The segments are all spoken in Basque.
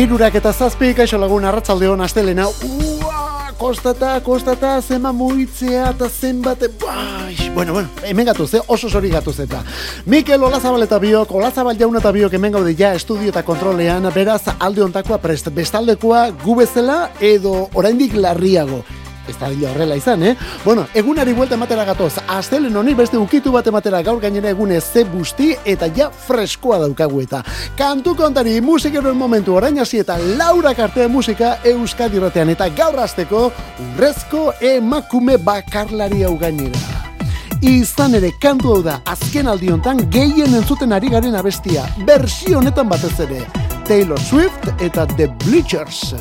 Irurak eta zazpi, kaixo lagun arratzalde hon astelena. Ua, kostata, kostata, zema muitzea eta zenbate... Bai, bueno, bueno, hemen gatuz, eh? oso sori gatuz eta. Mikel Olazabal eta biok, Olazabal jaun eta biok hemen gaude ja estudio eta kontrolean, beraz alde ontakoa prest, bestaldekoa gubezela edo oraindik larriago ez da horrela izan, eh? Bueno, egunari buelta ematera gatoz, astelen honi beste ukitu bat ematera gaur gainera egune ze busti eta ja freskoa daukagu eta. Kantu kontari musikeroen momentu orain hasi eta laura kartea musika Euskadi ratean eta gaur azteko urrezko emakume bakarlari hau gainera. Izan ere kantu hau da azken aldiontan gehien entzuten ari garen abestia, bersio honetan batez ere, Taylor Swift eta The Bleachers.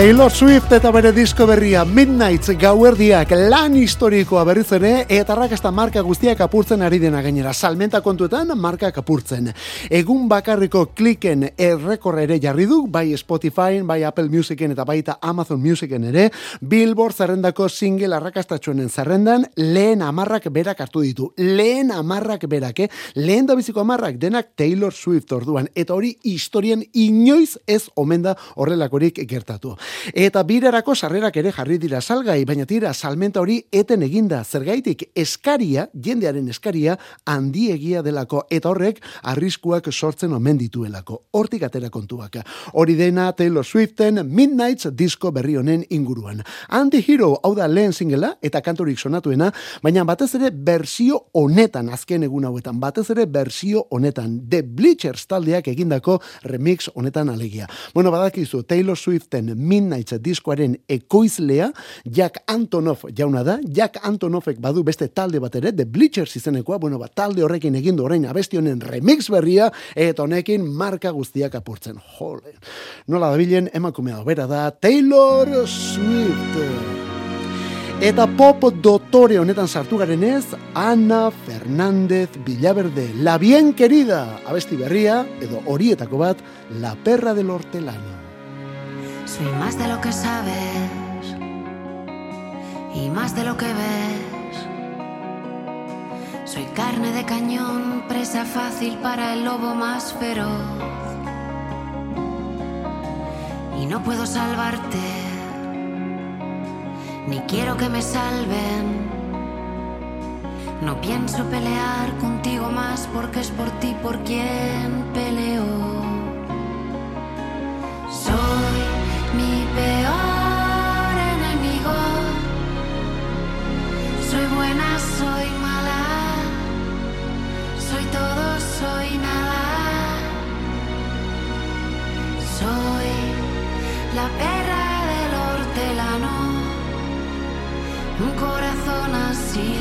Taylor Swift eta bere disko berria Midnights gauerdiak lan historikoa berriz ere eta rakasta marka guztiak apurtzen ari dena gainera. Salmenta kontuetan marka apurtzen. Egun bakarriko kliken errekorre ere jarri du, bai Spotify, bai Apple Musicen eta baita Amazon Musicen ere, Billboard zerrendako single arrakastatxoenen zerrendan lehen amarrak berak hartu ditu. Lehen amarrak berak, eh? Lehen da biziko amarrak denak Taylor Swift orduan. Eta hori historien inoiz ez omenda horrelakorik gertatu. Eta birarako sarrerak ere jarri dira salgai, baina tira salmenta hori eten eginda zergaitik eskaria, jendearen eskaria, handiegia delako, eta horrek arriskuak sortzen omen dituelako. Hortik atera kontuak. Hori dena Taylor Swiften Midnights disko berri honen inguruan. Anti-Hero hau da lehen singela eta kantorik sonatuena, baina batez ere bersio honetan azken egun hauetan, batez ere bersio honetan, The Bleachers taldeak egindako remix honetan alegia. Bueno, badakizu, Taylor Swiften Midnights diskoaren ekoizlea, Jack Antonoff jauna da, Jack Antonoffek badu beste talde bat ere, The Bleachers izenekoa, bueno, ba, talde horrekin egindu orain abesti honen remix berria, eta honekin marka guztiak apurtzen. Jole. Nola dabilen, emakumea bera da, Taylor Swift. Eta pop dotore honetan sartu garen ez, Ana Fernández Villaverde, la bien querida, abesti berria, edo horietako bat, la perra del hortelano. Soy más de lo que sabes y más de lo que ves. Soy carne de cañón, presa fácil para el lobo más feroz. Y no puedo salvarte ni quiero que me salven. No pienso pelear contigo más porque es por ti por quien peleo. Perra del hortelano un corazón asilvestrado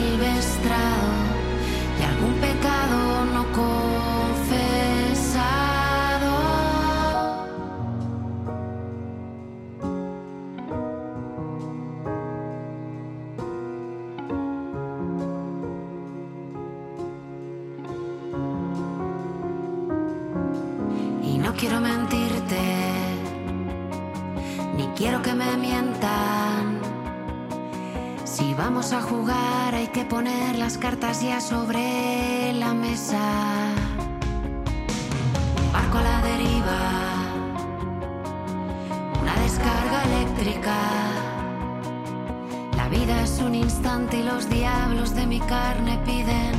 las cartas ya sobre la mesa. Barco a la deriva, una descarga eléctrica. La vida es un instante y los diablos de mi carne piden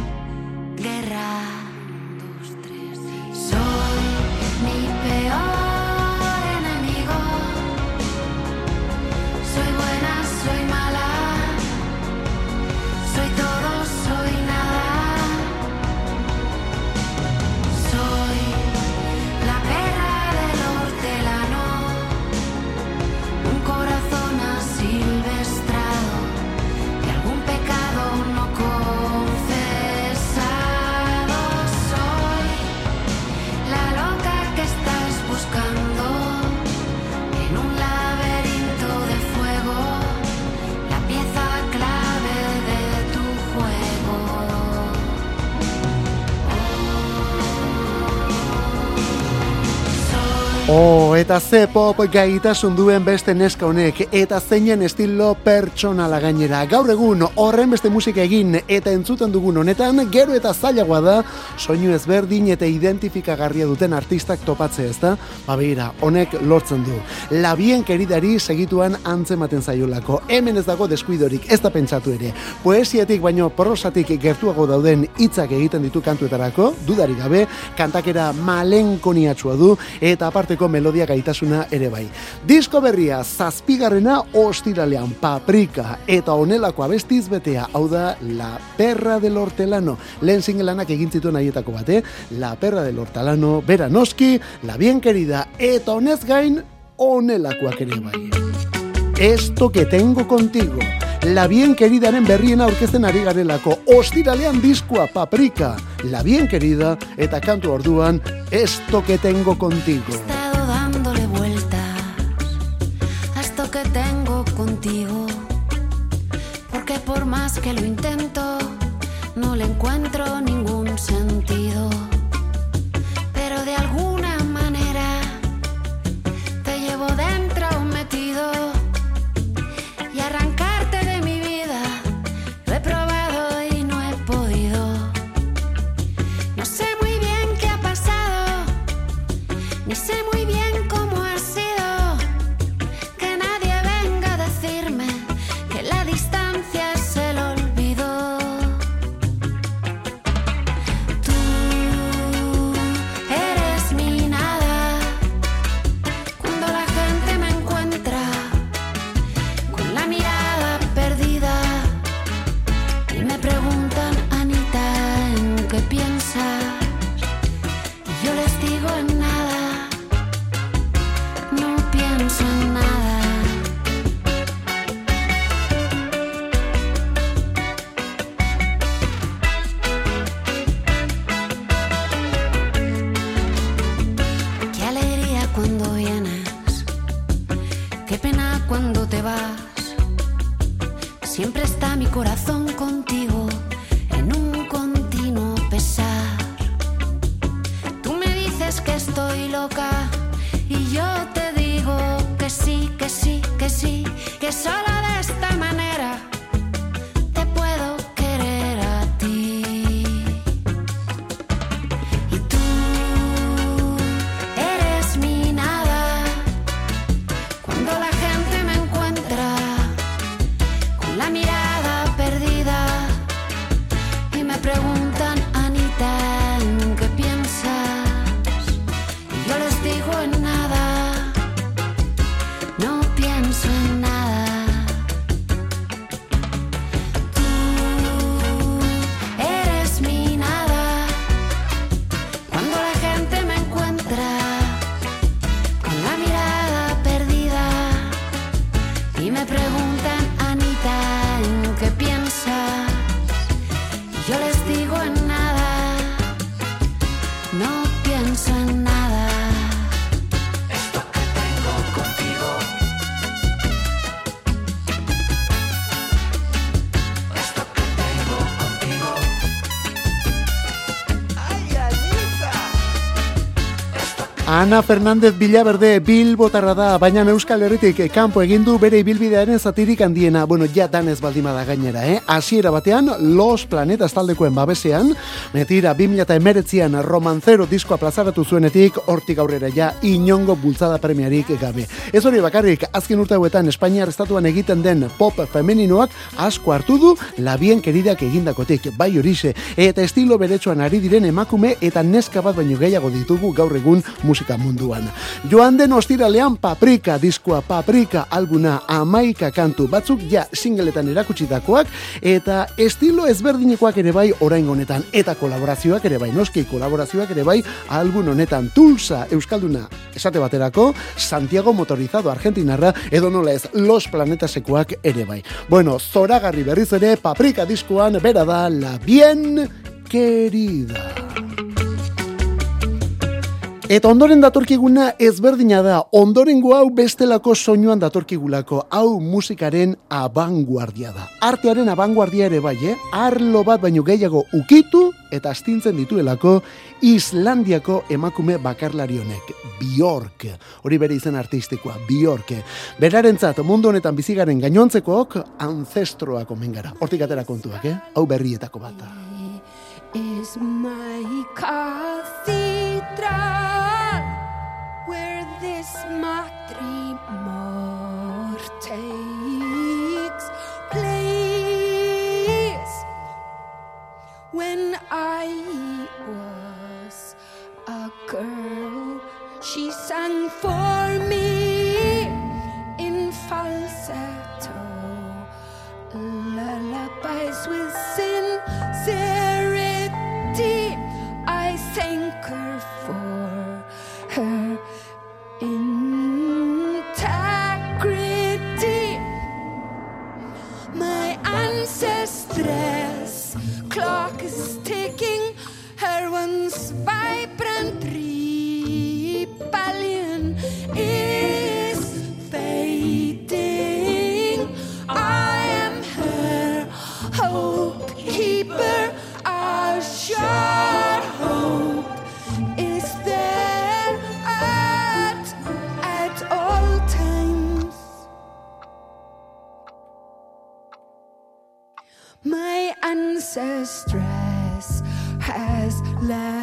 eta ze pop gaitasun duen beste neska honek, eta zeinen estilo pertsonala gainera. Gaur egun horren beste musika egin eta entzuten dugun honetan, gero eta zailagoa da, soinu ezberdin eta identifikagarria duten artistak topatze ez da, babira, honek lortzen du. Labien keridari segituan antzematen zaiolako, hemen ez dago deskuidorik, ez da pentsatu ere. Poesiatik baino prosatik gertuago dauden hitzak egiten ditu kantuetarako, dudarik gabe, kantakera malenkoniatsua du, eta aparteko melodia gaitasuna ere bai. Disko berria zazpigarrena ostiralean paprika eta honelako abestiz betea, hau da La Perra del Hortelano. Lehen singelanak egin zituen haietako bat, eh? La Perra del Hortelano, bera noski, La Bien Querida, eta honez gain honelakoak ere bai. Esto que tengo contigo. La bien queridaren berriena aurkezten ari garelako. Ostiralean diskoa paprika. La bien querida eta kantu orduan Esto que tengo contigo. Más que lo intento, no le encuentro ningún sentido. Ana Fernández Villaverde Bilbotarra da, baina Euskal Herritik kanpo egin du bere ibilbidearen zatirik handiena. Bueno, ja danez baldima da gainera, eh? Hasiera batean, Los Planetas taldekoen babesean, metira 2019an romanzero diskoa plazaratu zuenetik, hortik aurrera ja inongo bultzada premiarik gabe. Ez hori bakarrik, azken urte hauetan Espainiar estatuan egiten den pop femeninoak asko hartu du labien keridak egindakotik, bai horixe, eta estilo beretsuan ari diren emakume eta neska bat baino gehiago ditugu gaur egun musika munduan. Joan den ostiralean Paprika diskoa Paprika albuna amaika kantu batzuk ja singletan erakutsitakoak eta estilo ezberdinekoak ere bai orain honetan eta kolaborazioak ere bai noski kolaborazioak ere bai album honetan Tulsa Euskalduna esate baterako Santiago motorizado argentinarra edo nola ez Los Planetasekoak ere bai. Bueno, zoragarri berriz ere Paprika diskoan bera da la bien querida. Eta ondoren datorkiguna ezberdina da, ondorengo hau bestelako soinuan datorkigulako, hau musikaren abanguardia da. Artearen abanguardia ere bai, eh? arlo bat baino gehiago ukitu eta astintzen dituelako Islandiako emakume bakarlari honek, Bjork. Hori bere izen artistikoa, Bjork. Berarentzat mundu honetan bizigaren gainontzekook ancestroak omen gara. Hortik atera kontuak, eh? Hau berrietako bat. da. is my cathedral where this matrimor takes place. When I was a girl, she sang for me in falsetto lullabies with sincerity. I thank her My ancestress clock is ticking her once vibrant rebellion is fading. I am her hope keeper. excess stress has left.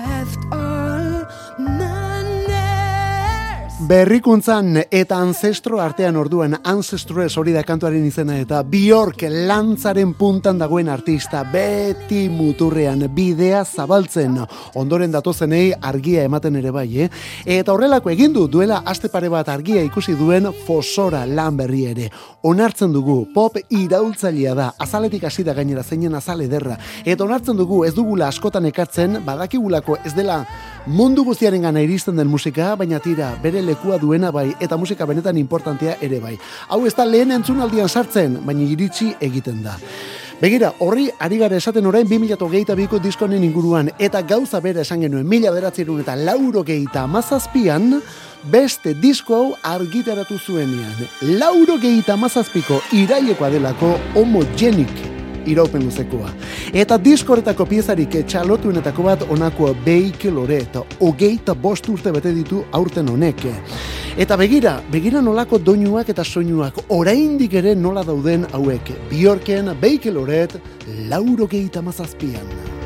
Berrikuntzan eta ancestro artean orduan ancestres hori da kantuaren izena eta Bjork lantzaren puntan dagoen artista beti muturrean bidea zabaltzen ondoren datozenei argia ematen ere bai, eh? Eta horrelako egin du duela aste pare bat argia ikusi duen fosora lan berri ere. Onartzen dugu pop iraultzailea da, azaletik hasi da gainera zeinen azal ederra. Eta onartzen dugu ez dugula askotan ekartzen, badakigulako ez dela mundu guztiaren gana iristen den musika, baina tira, bere lekua duena bai, eta musika benetan importantea ere bai. Hau ez da lehen entzunaldian sartzen, baina iritsi egiten da. Begira, horri ari gara esaten orain 2008 biko diskonen inguruan, eta gauza bera esan genuen, mila beratzerun eta lauro geita amazazpian, beste disko hau argitaratu zuenean. Lauro geita amazazpiko irailekoa delako homogenik iraupen luzekoa. Eta diskoretako piezarik txalotuenetako bat onako beike lore eta hogeita bost urte bete ditu aurten honek. Eta begira, begira nolako doinuak eta soinuak oraindik ere nola dauden hauek. Biorken beike loret lauro geita mazazpian.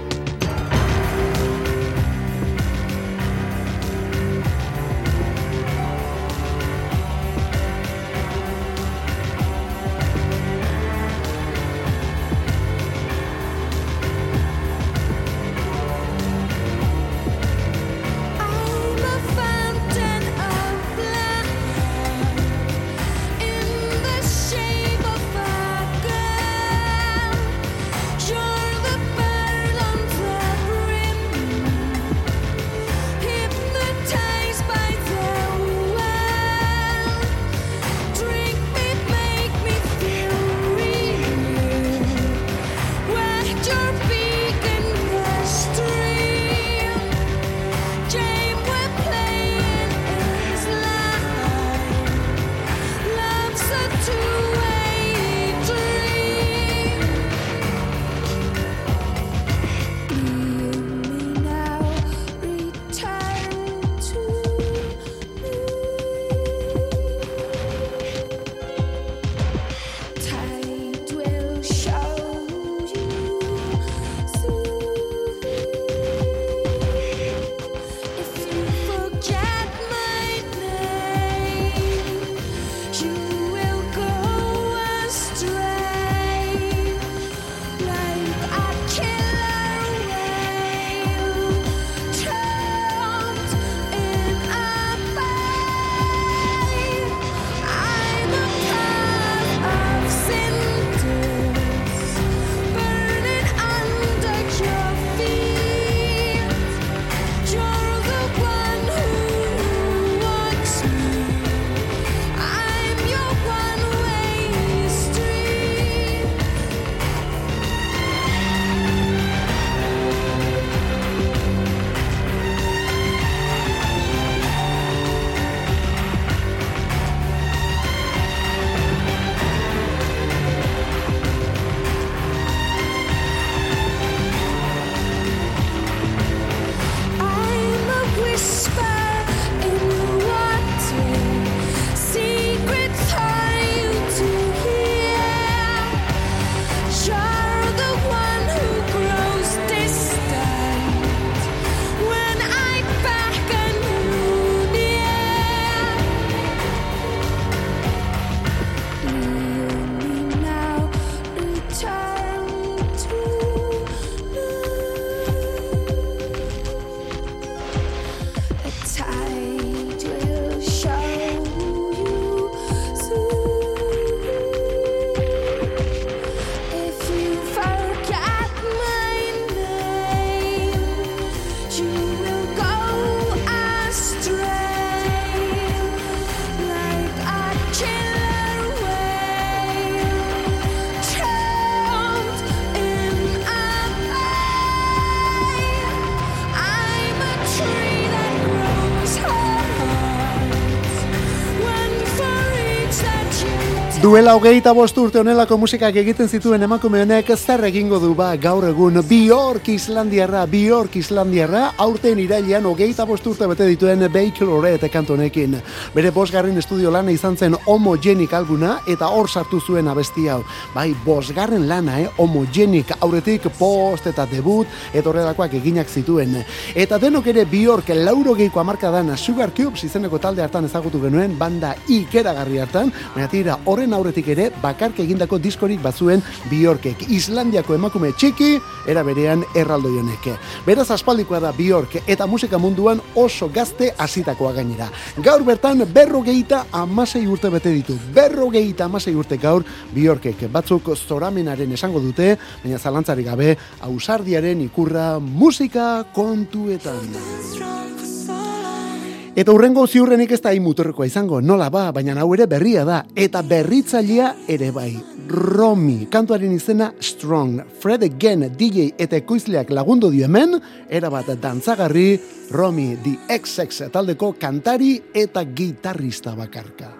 Duela hogeita bost urte honelako musikak egiten zituen emakume honek zer egingo du ba gaur egun Bjork Islandiarra, Bjork Islandiarra, aurten irailean hogeita bost urte bete dituen Baker Horret kantu honekin. Bere bosgarren estudio lana izan zen homogenik alguna eta hor sartu zuen abesti hau. Bai, bosgarren lana, eh? homogenik aurretik post eta debut eta horrelakoak eginak zituen. Eta denok ere Bjork lauro geiko amarkadan Sugar Cubes izeneko talde hartan ezagutu genuen banda ikeragarri hartan, baina tira horren aurretik ere bakarke egindako diskorik bazuen Bjorkek. Islandiako emakume txiki, era berean erraldoi honek. Beraz aspaldikoa da Bjork eta musika munduan oso gazte hasitakoa gainera. Gaur bertan berrogeita amasei urte bete ditu. Berrogeita amasei urte gaur Bjorkek. Batzuk zoramenaren esango dute, baina zalantzari gabe ausardiaren ikurra musika kontuetan. Eta urrengo ziurrenik ez da imutorrekoa izango, nola ba, baina hau ere berria da, eta berritzailea ere bai. Romi, kantuaren izena Strong, Fred Again, DJ eta ekoizleak lagundu dio hemen, erabat dantzagarri, Romi, The XX taldeko kantari eta gitarrista bakarka.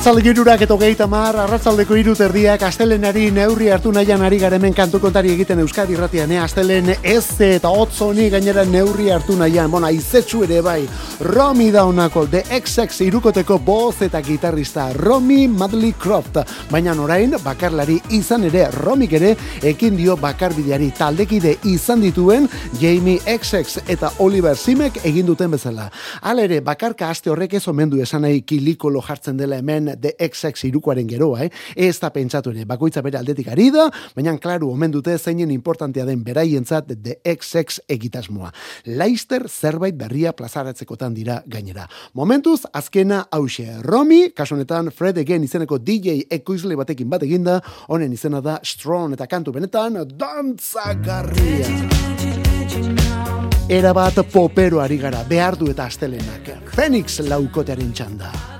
Arratzalde girurak eto gehi tamar, arratzaldeko iru terdiak, astelenari neurri hartu nahian ari garemen kantu kontari egiten Euskadi irratian, eh? astelen ez eta otzoni gainera neurri hartu nahian, bona, izetsu ere bai, Romy da honako, The XX irukoteko boz eta gitarrista, Romy Madley Croft, baina orain bakarlari izan ere, Romik ere, ekin dio bakarbideari taldekide izan dituen, Jamie XX eta Oliver Simek egin duten bezala. Hala ere, bakarka aste horrek ez omendu esan nahi kilikolo jartzen dela hemen The XX irukoaren geroa, eh? Ez da pentsatu ere, bakoitza bere aldetik ari da, baina klaru omen dute zeinen importantea den beraientzat The XX egitasmoa. Leister zerbait berria plazaratzekotan dira gainera. Momentuz, azkena hause. Romy, kasu honetan Fred Again izeneko DJ ekoizle batekin bat eginda, honen izena da Strong eta kantu benetan dantzagarria. Era bat poperoari gara, behar du eta astelenak. Phoenix laukotearen txanda.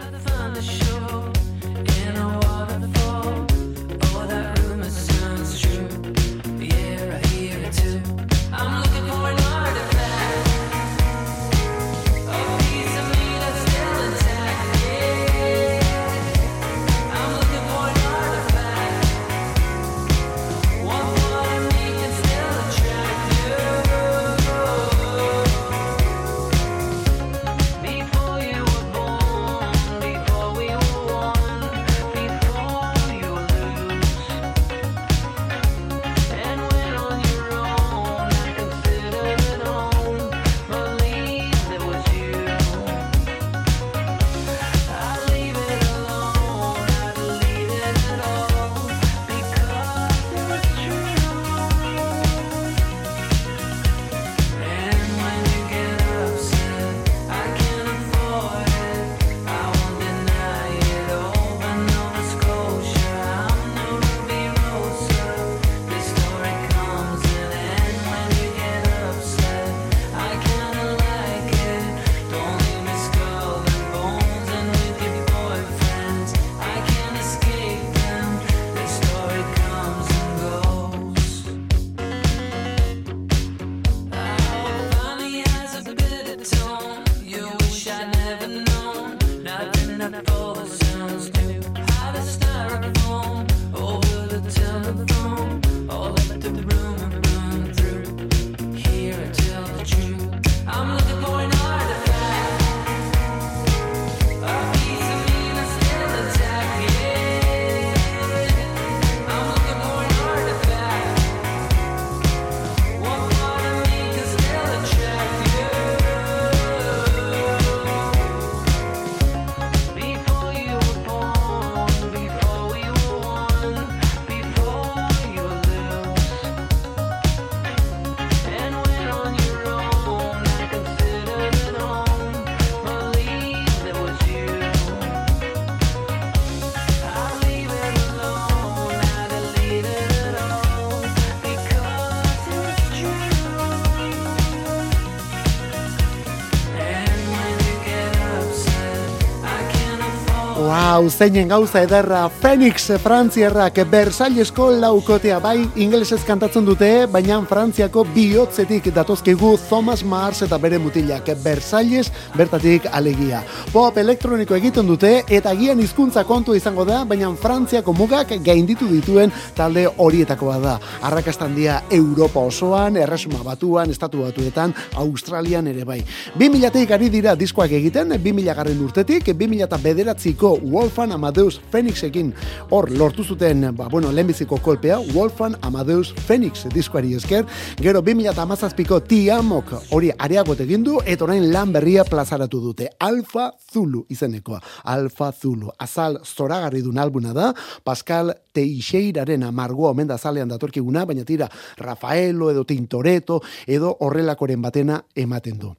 Zeinen gauza ederra Phoenix Frantziarrak Versailesko laukotea bai ingelesez kantatzen dute, baina Frantziako bihotzetik datozkigu Thomas Mars eta bere mutilak Versailles bertatik alegia. Pop elektroniko egiten dute eta gian hizkuntza kontu izango da, baina Frantziako mugak gainditu dituen talde horietakoa da. Arrakastan dia Europa osoan, erresuma batuan, estatu batuetan, Australian ere bai. 2000-teik ari dira diskoak egiten, 2000 garren urtetik, 2000 bederatziko Wolfan Amadeus Phoenixekin hor lortu zuten, ba, bueno, lehenbiziko kolpea, Wolfan Amadeus Phoenix diskoari esker, gero 2000 amazazpiko Tiamok hori areagot egin du, eta orain lan berria plazaratu dute. Alfa Zulu izenekoa. Alfa Zulu. Azal zoragarri dun albuna da, Pascal Teixeiraren amargoa omen da azalean datorkiguna, baina tira Rafaelo edo Tintoreto edo horrelakoren batena ematen du.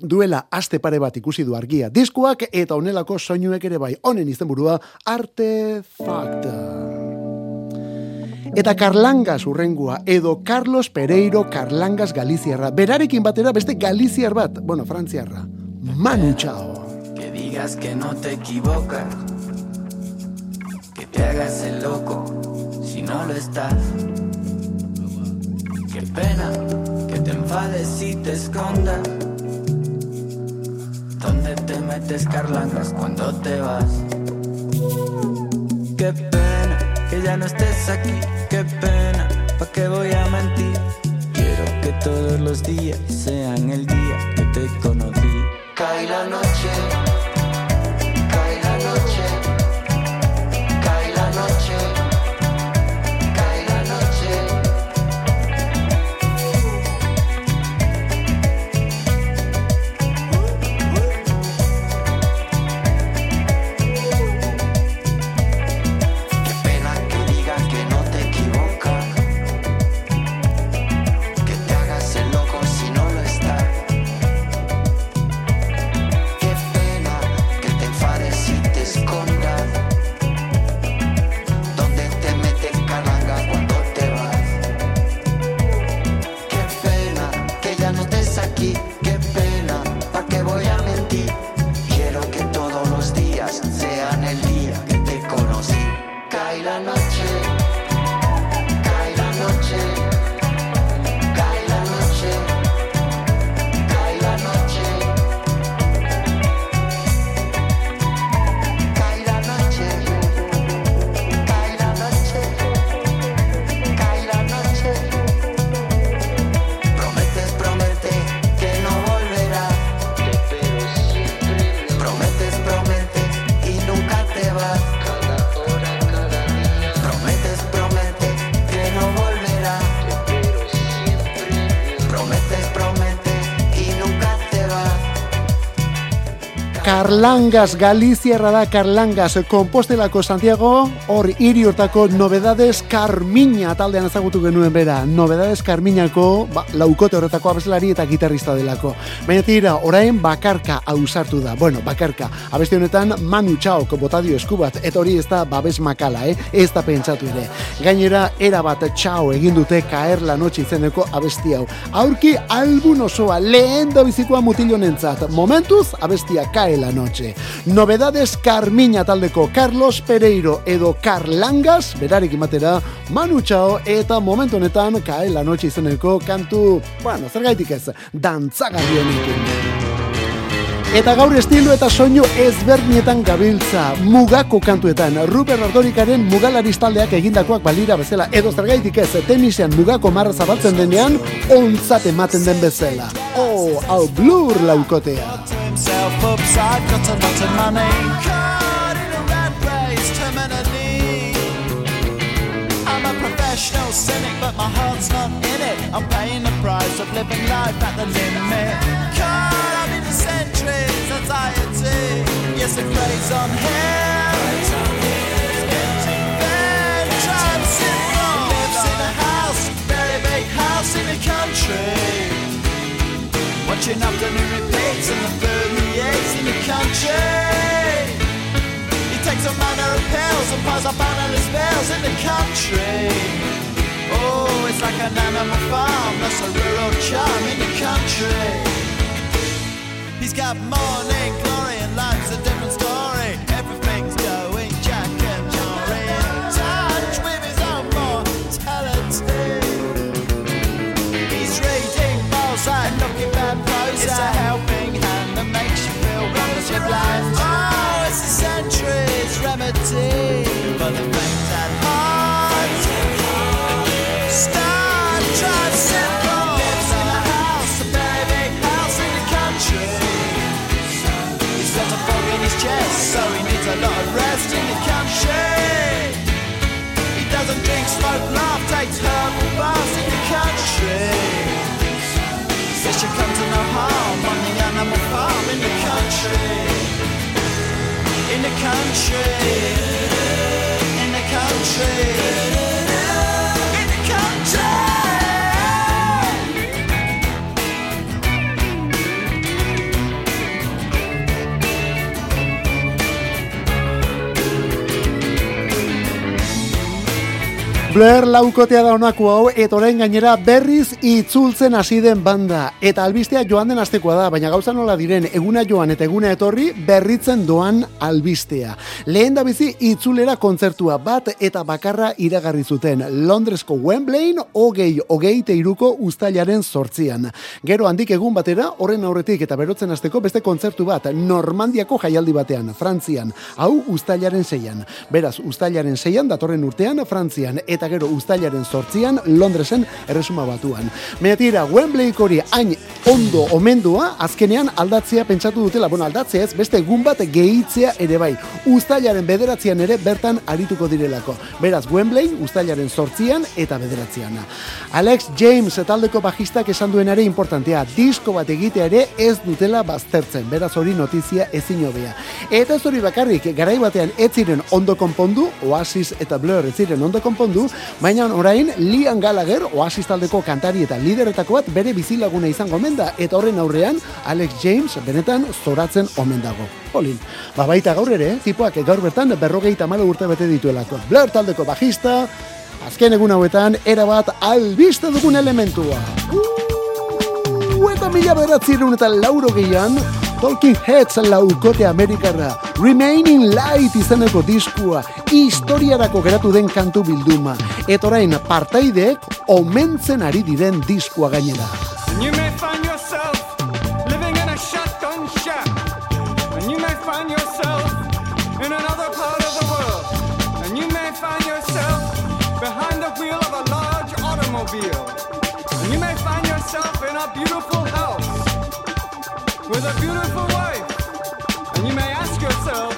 Duela aste pare bat ikusi du argia diskoak eta honelako soinuek ere bai. Honen izenburua. Eta Carlangas urrengua, edo Carlos Pereiro Carlangas Galiziarra. Berarekin batera beste Galiziar bat, bueno, Frantziarra. Manu Chao. Que digas que no te equivocas, que te hagas el loco si no lo estás. Qué pena que te enfades y te escondas. ¿Dónde te metes carlangas cuando te vas? Qué pena que ya no estés aquí, qué pena, ¿pa' qué voy a mentir? Quiero que todos los días sean el día que te conocí. Cae la noche. Carlangas, Galiziarra da Carlangas, Kompostelako Santiago, hor hiri hortako Novedades Carmiña taldean ezagutu genuen bera. Novedades Carmiñako, ba, laukote horretako abeslari eta gitarrista delako. Baina tira, orain bakarka ausartu da. Bueno, bakarka. Abesti honetan Manu Chaok botadio esku bat, eta hori ez da babes makala, eh? Ez da pentsatu ere. Gainera, era bat Chao egin dute kaer la noche izeneko abesti hau. Aurki albun osoa lehen da bizikoa mutilonentzat. Momentuz, abestia kae la noche. Novedades Carmiña taldeko Carlos Pereiro edo Carlangas, berarekin batera, Manu Chao eta momentu honetan kae la noche izeneko kantu, bueno, zergaitik ez, dantzagarri honekin. Eta gaur estilo eta soinu ezberdinetan gabiltza mugako kantuetan. Rupert Ardorikaren mugalariz taldeak egindakoak balira bezala. Edo zergaitik ez, tenisean mugako marra zabaltzen denean, ontzat ematen den bezala. Oh, hau blur laukotea. Himself upside, got a lot of money. Caught in a rat race, terminally. I'm a professional cynic, but my heart's not in it. I'm paying the price of living life at the limit. Caught up in the centuries, anxiety. Yes, it preys on him. Syndrome. Lives in a house, very big house in the country. Watching afternoon repeats and the food he eats in the country. He takes a manner of pills and piles up analyst spells in the country. Oh, it's like an animal farm, that's a rural charm in the country. He's got morning glory and life's a different Oh, it's a remedy for the lives in a house, a very big house in the country. He's got a in his chest, so he needs a lot of rest in the country. He doesn't drink, smoke, country. Blair laukotea da honako hau, eta orain gainera berriz itzultzen hasi den banda. Eta albistea joan den astekoa da, baina gauza nola diren, eguna joan eta eguna etorri, berritzen doan albistea. Lehen da bizi itzulera kontzertua bat eta bakarra iragarri zuten. Londresko Wembleyin, hogei, hogei teiruko ustailaren sortzian. Gero handik egun batera, horren aurretik eta berotzen hasteko beste kontzertu bat, Normandiako jaialdi batean, Frantzian. Hau ustailaren zeian. Beraz, ustailaren zeian, datorren urtean, Frantzian, eta gero ustailaren sortzian, Londresen erresuma batuan. Meatira, Wembleyk hori hain ondo omendua, azkenean aldatzea pentsatu dutela, bueno, aldatzea ez, beste egun bat gehitzea ere bai. Ustailaren bederatzean ere bertan arituko direlako. Beraz, Wembley, ustailaren sortzian eta bederatzean. Alex James taldeko bajistak esan duenare importantea, disko bat egitea ere ez dutela baztertzen, beraz hori notizia ezin hobea. Eta ez hori bakarrik, garai batean ez ziren ondo konpondu, Oasis eta Blur ez ziren ondo konpondu, baina orain Liam Gallagher, Oasis taldeko kantari eta lideretako bat bere bizilaguna izango omen da, eta horren aurrean Alex James benetan zoratzen omen dago. Polin, ba baita gaur ere, tipoak gaur bertan berrogeita malo urte bete dituelako. Blur taldeko bajista, azken egun hauetan, erabat albiste dugun elementua. Uh, eta mila beratzirun eta lauro gehian, Talking Heads laukote Amerikarra, Remaining Light izeneko diskua, historiarako geratu den kantu bilduma, eta orain partaideek omentzen ari diren diskua gainera. You may find yourself living in a shotgun shack. And you may find yourself in another part of the world. You may find yourself behind the wheel of a large automobile. And you may find yourself in a beautiful house with a beautiful wife. And you may ask yourself,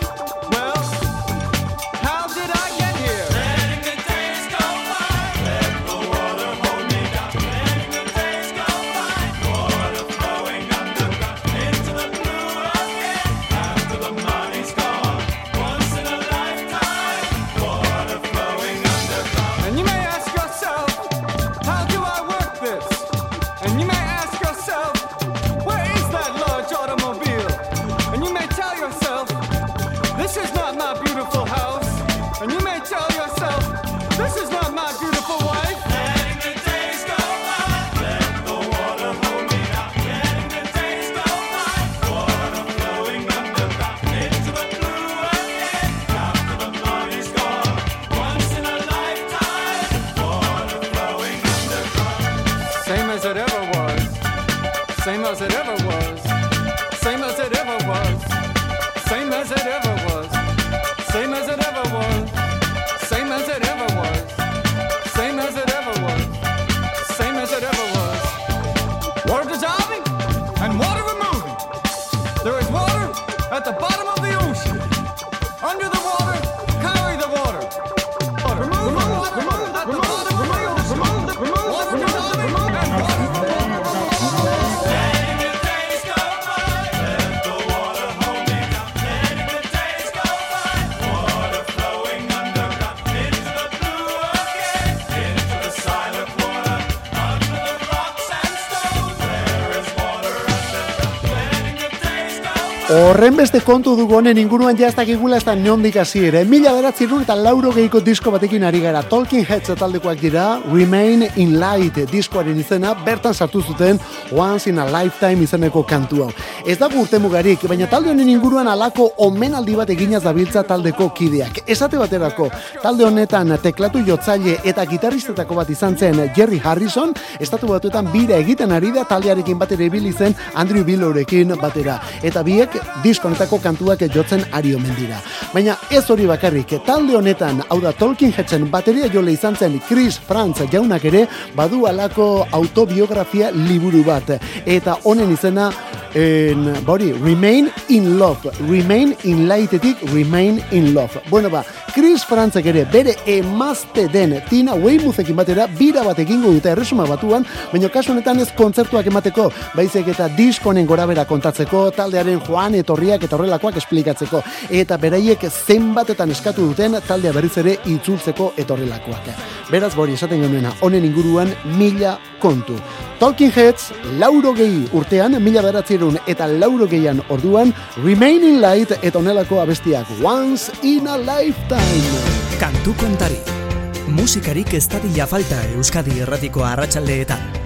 Horren beste kontu dugu honen inguruan jaztakigula ez da niondik hasi ere. Mila beratzerun eta lauro gehiko disko batekin ari gara. Talking Heads taldekoak dira, Remain in Light diskoaren izena, bertan sartu zuten Once in a Lifetime izeneko kantu hau. Ez dago urte mugarik, baina talde honen inguruan alako omenaldi bat eginaz dabiltza taldeko kideak. Esate baterako, talde honetan teklatu jotzaile eta gitarristetako bat izan zen Jerry Harrison, estatu batuetan bira egiten ari da taldearekin batera ibili zen Andrew Billorekin batera. Eta biek diskonetako kantuak jotzen ari omen dira. Baina ez hori bakarrik, talde honetan, hau da Tolkien Hetzen bateria jole izan zen Chris Franz jaunak ere, badu alako autobiografia liburu bat. Eta honen izena, en, bori, Remain in Love. Remain in Laitetik, Remain in Love. Bueno ba, Chris Frantzek ere bere emazte den Tina Weimuthekin batera bira bat egingo dute erresuma batuan, baina kasu honetan ez kontzertuak emateko, baizik eta diskonen gorabera kontatzeko, taldearen joan etorriak eta horrelakoak esplikatzeko, eta beraiek zenbatetan eskatu duten taldea berriz ere itzultzeko etorrelakoak. Beraz, bori esaten genuena, honen inguruan mila kontu. Talking Heads, lauro gehi urtean, mila beratzerun eta lauro gehian orduan, Remaining Light eta onelako abestiak Once in a Lifetime. Kantu kontari. Musikarik ez falta Euskadi erratiko arratsaldeetan.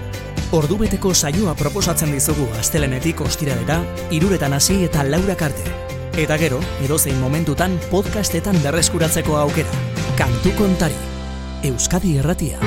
Ordubeteko saioa proposatzen dizugu astelenetik ostiralera, iruretan hasi eta laurak arte. Eta gero, edozein momentutan podcastetan berreskuratzeko aukera. Kantu kontari. Euskadi erratia.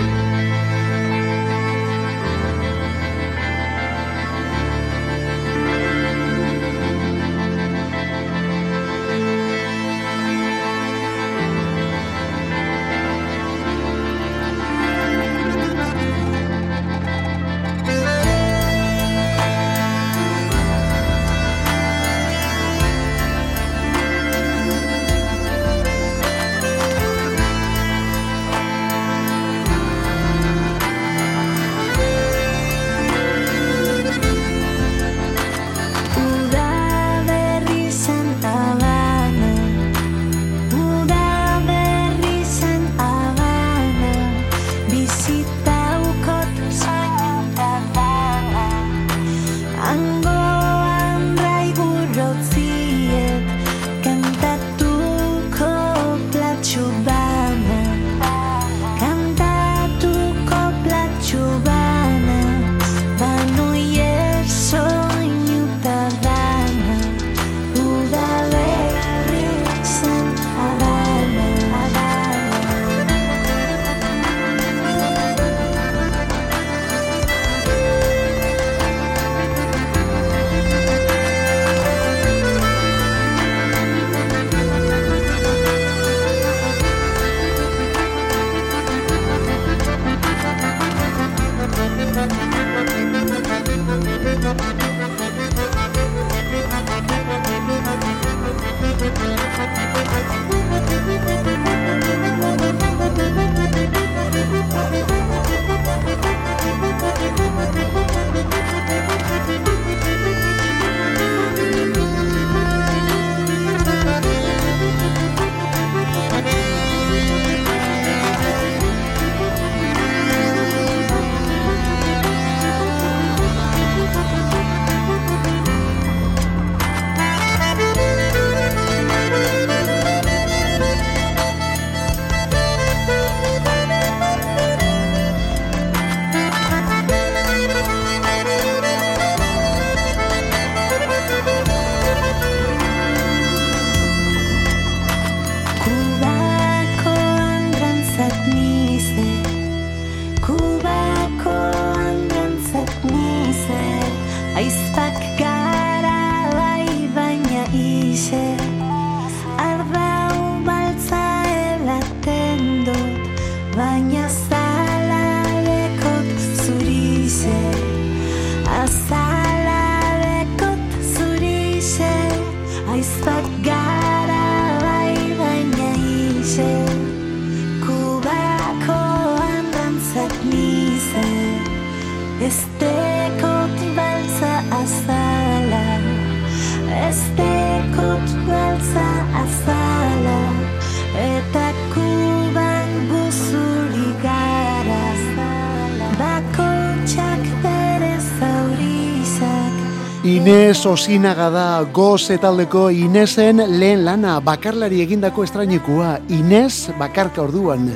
Inez Osinaga da goz etaldeko Inezen lehen lana bakarlari egindako estrainekua Inez bakarka orduan.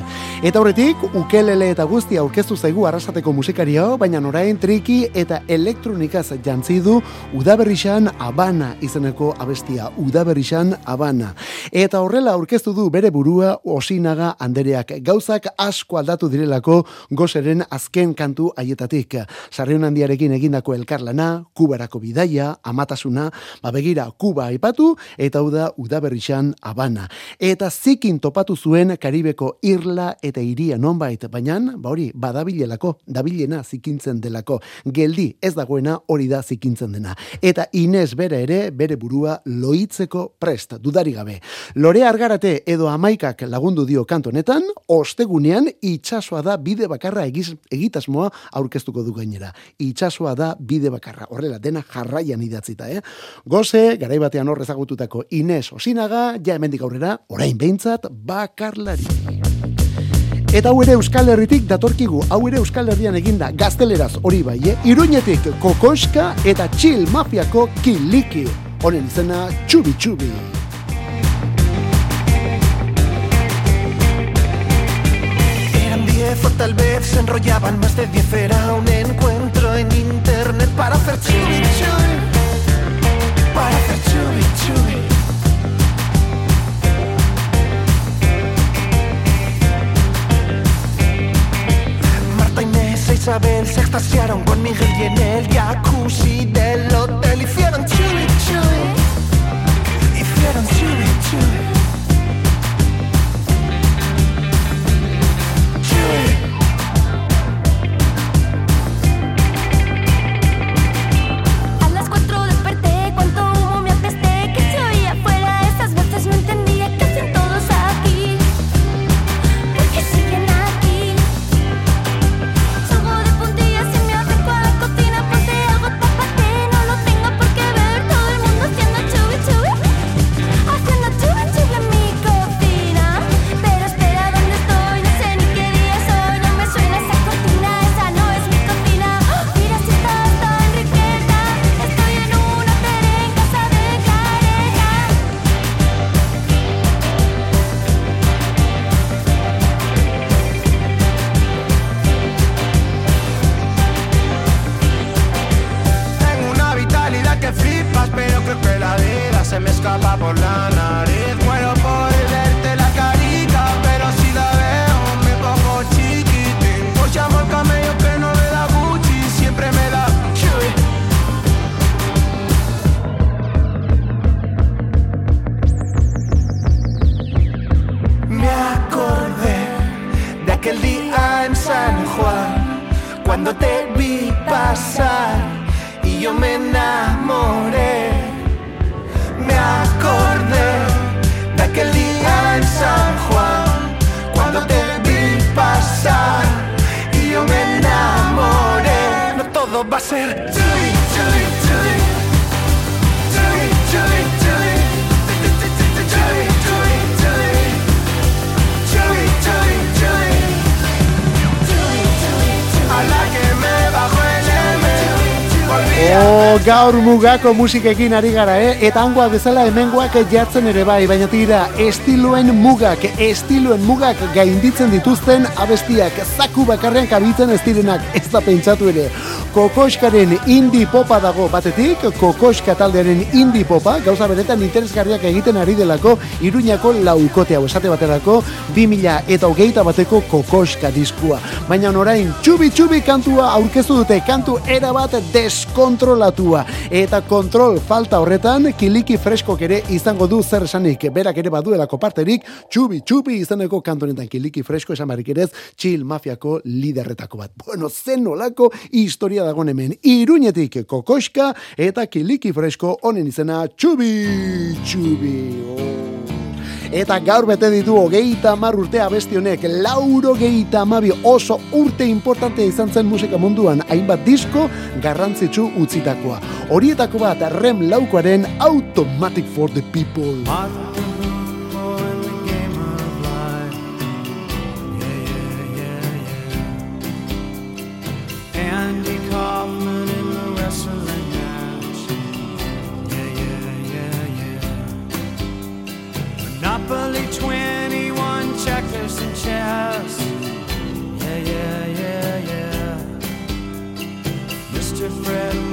Eta horretik, ukelele eta guztia aurkeztu zaigu arrasateko musikari hau, baina orain triki eta elektronikaz jantzi du Udaberrixan Habana izeneko abestia Udaberrixan Habana. Eta horrela aurkeztu du bere burua Osinaga andereak gauzak asko aldatu direlako gozeren azken kantu haietatik. Sarrion handiarekin egindako elkarlana, kubarako bidaia, amatasuna, ba begira, Kuba aipatu, eta hau da udaberrixan Habana. Eta zikin topatu zuen Karibeko irla eta iria nonbait, baina, ba hori, badabilelako, dabilena zikintzen delako. Geldi ez dagoena hori da zikintzen dena. Eta Inez bere ere, bere burua loitzeko prest, dudari gabe. Lore argarate edo amaikak lagundu dio kanto honetan, ostegunean itxasoa da bide bakarra egiz, egitasmoa aurkeztuko du gainera. Itxasoa da bide bakarra. Horrela, dena jarraian idatzita, eh? Goze, garai batean hor ezagututako Inez Osinaga, ja hemendik aurrera, orain behintzat, bakarlari. Eta hau ere Euskal Herritik datorkigu, hau ere Euskal Herrian eginda gazteleraz hori bai, eh? Iruñetik Kokoska eta Chill Mafiako Kiliki. Honen izena Txubi Txubi. Eran diez o tal vez se enrollaban más de diez Era un encuentro en internet para hacer chubi chubi Para hacer chubi chubi Isabel se extasiaron con Miguel y en el jacuzzi del hotel. Hicieron chubi chubi Hicieron chubi chubi gaur mugako musikekin ari gara, eh? Eta hangoa bezala hemengoak jartzen ere bai, baina tira, estiloen mugak, estiloen mugak gainditzen dituzten abestiak, zaku bakarrean kabitzen ez direnak, ez da pentsatu ere. Kokoskaren indie popa dago batetik, kokoska taldearen indie popa, gauza beretan interesgarriak egiten ari delako, iruñako laukote hau esate baterako, 2000 eta hogeita bateko kokoska diskua. Baina orain, txubi txubi kantua aurkeztu dute, kantu erabat deskontrolatua. Eta kontrol falta horretan, kiliki freskok ere izango du zer esanik, berak ere baduelako parterik, txubi txubi izaneko kantu kiliki fresko esan barrik ere chill mafiako liderretako bat. Bueno, zen nolako historia dagoen hemen, iruñetik kokoska eta kiliki fresko honen izena txubi txubi. Oh. Eta gaur bete ditu hogeita hamar urte abesti honek, lauro geita amabi oso urte importante izan zen musika munduan, hainbat disko garrantzitsu utzitakoa. Horietako bat rem laukoaren Automatic for the People.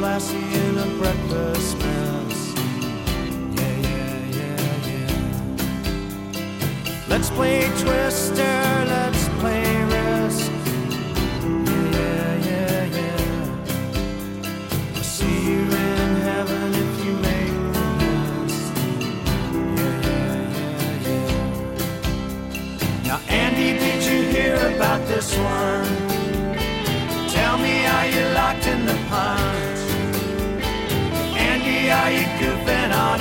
lassie in a breakfast mess. Yeah, yeah, yeah, yeah. Let's play Twister, let's play Risk. Yeah, yeah, yeah. yeah. I'll see you in heaven if you make the best. Yeah, yeah, yeah, yeah. Now, Andy, did you hear about this one? Tell me, are you locked in the pine? Andy, are you goofing on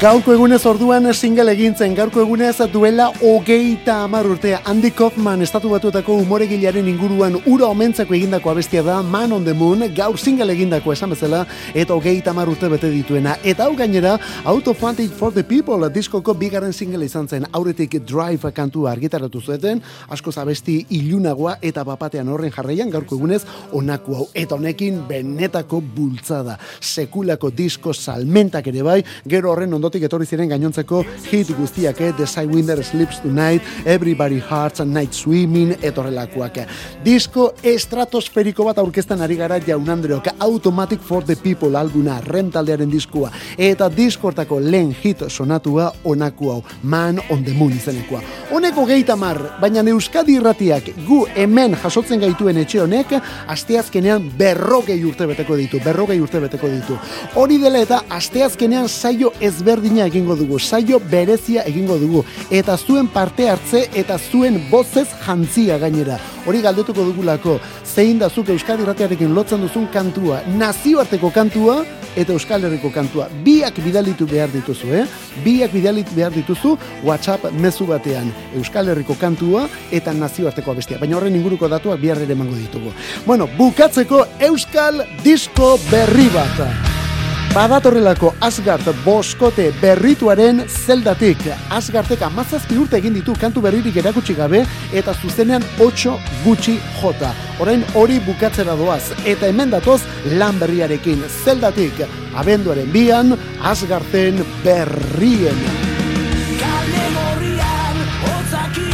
Gaurko egunez orduan single egintzen, gaurko egunez duela hogeita hamar urtea. Andy Kaufman estatu batuetako umoregilearen inguruan ura omentzako egindako abestia da Man on the Moon, gaur single egindako esan bezala, eta hogeita hamar urte bete dituena. Eta hau gainera, Out of Vantage for the People diskoko bigarren single izan zen, aurretik Drive kantua argitaratu zueten, askoz abesti ilunagoa eta bapatean horren jarraian gaurko egunez onako hau. Eta honekin benetako bultzada, sekulako disko salmentak ere bai, gero horren ondotik etorri ziren gainontzeko hit guztiak, eh? The Sidewinder Sleeps Tonight, Everybody Hearts and Night Swimming, etorrelakoak. Disko estratosferiko bat aurkezten ari gara jaun Andreok, Automatic for the People albuna, rentaldearen diskua, eta diskortako lehen hit sonatua onako hau, Man on the Moon izenekoa. Honeko geita mar, baina Euskadi irratiak gu hemen jasotzen gaituen etxe honek, asteazkenean berrogei urte beteko ditu, berrogei urte beteko ditu. Hori dela eta asteazkenean saio ezberdina egingo dugu, saio berezia egingo dugu, eta zuen parte hartze eta zuen bozez jantzia gainera. Hori galdetuko dugulako, zein da zuk Euskadi irratiarekin lotzen duzun kantua, nazioarteko kantua, eta Euskal Herriko kantua. Biak bidalitu behar dituzu, eh? Biak bidalitu behar dituzu WhatsApp mezu batean. Euskal Herriko kantua eta nazioarteko abestia. Baina horren inguruko datuak bihar ere emango ditugu. Bueno, bukatzeko Euskal Disko berri bat. Badatorrelako Asgard boskote berrituaren zeldatik. Asgardek amazazpi urte egin ditu kantu berririk erakutsi gabe eta zuzenean 8 gutxi jota. Orain hori bukatzera doaz eta hemen datoz lan berriarekin zeldatik. Abenduaren bian Asgarden berrien. Kale gorrian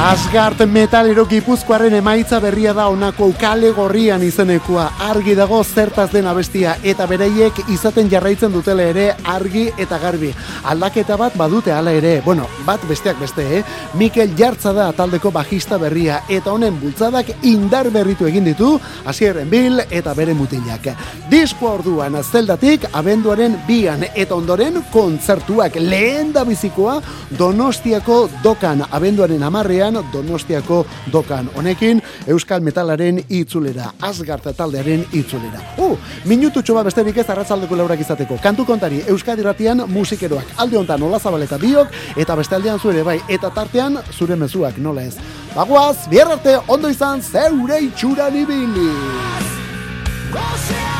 Asgard metalero gipuzkoaren emaitza berria da honako kale gorrian izenekoa. Argi dago zertaz den abestia eta bereiek izaten jarraitzen dutela ere argi eta garbi. Aldaketa bat badute hala ere. Bueno, bat besteak beste, eh? Mikel Jartza da taldeko bajista berria eta honen bultzadak indar berritu egin ditu Hasierren Bil eta bere mutilak. Disko orduan zeldatik abenduaren bian eta ondoren kontzertuak lehen da bizikoa Donostiako dokan abenduaren amarrean Donostiako dokan. Honekin Euskal Metalaren itzulera, Asgard taldearen itzulera. Uh, minututxo bat besterik ez arratzaldeko laurak izateko. Kantu kontari Euskadi ratian musikeroak. Alde honetan Ola Zabaleta biok eta beste aldean zure bai eta tartean zure mezuak nola ez. Bagoaz, bihar arte ondo izan zeure itxuran ibili. Gozea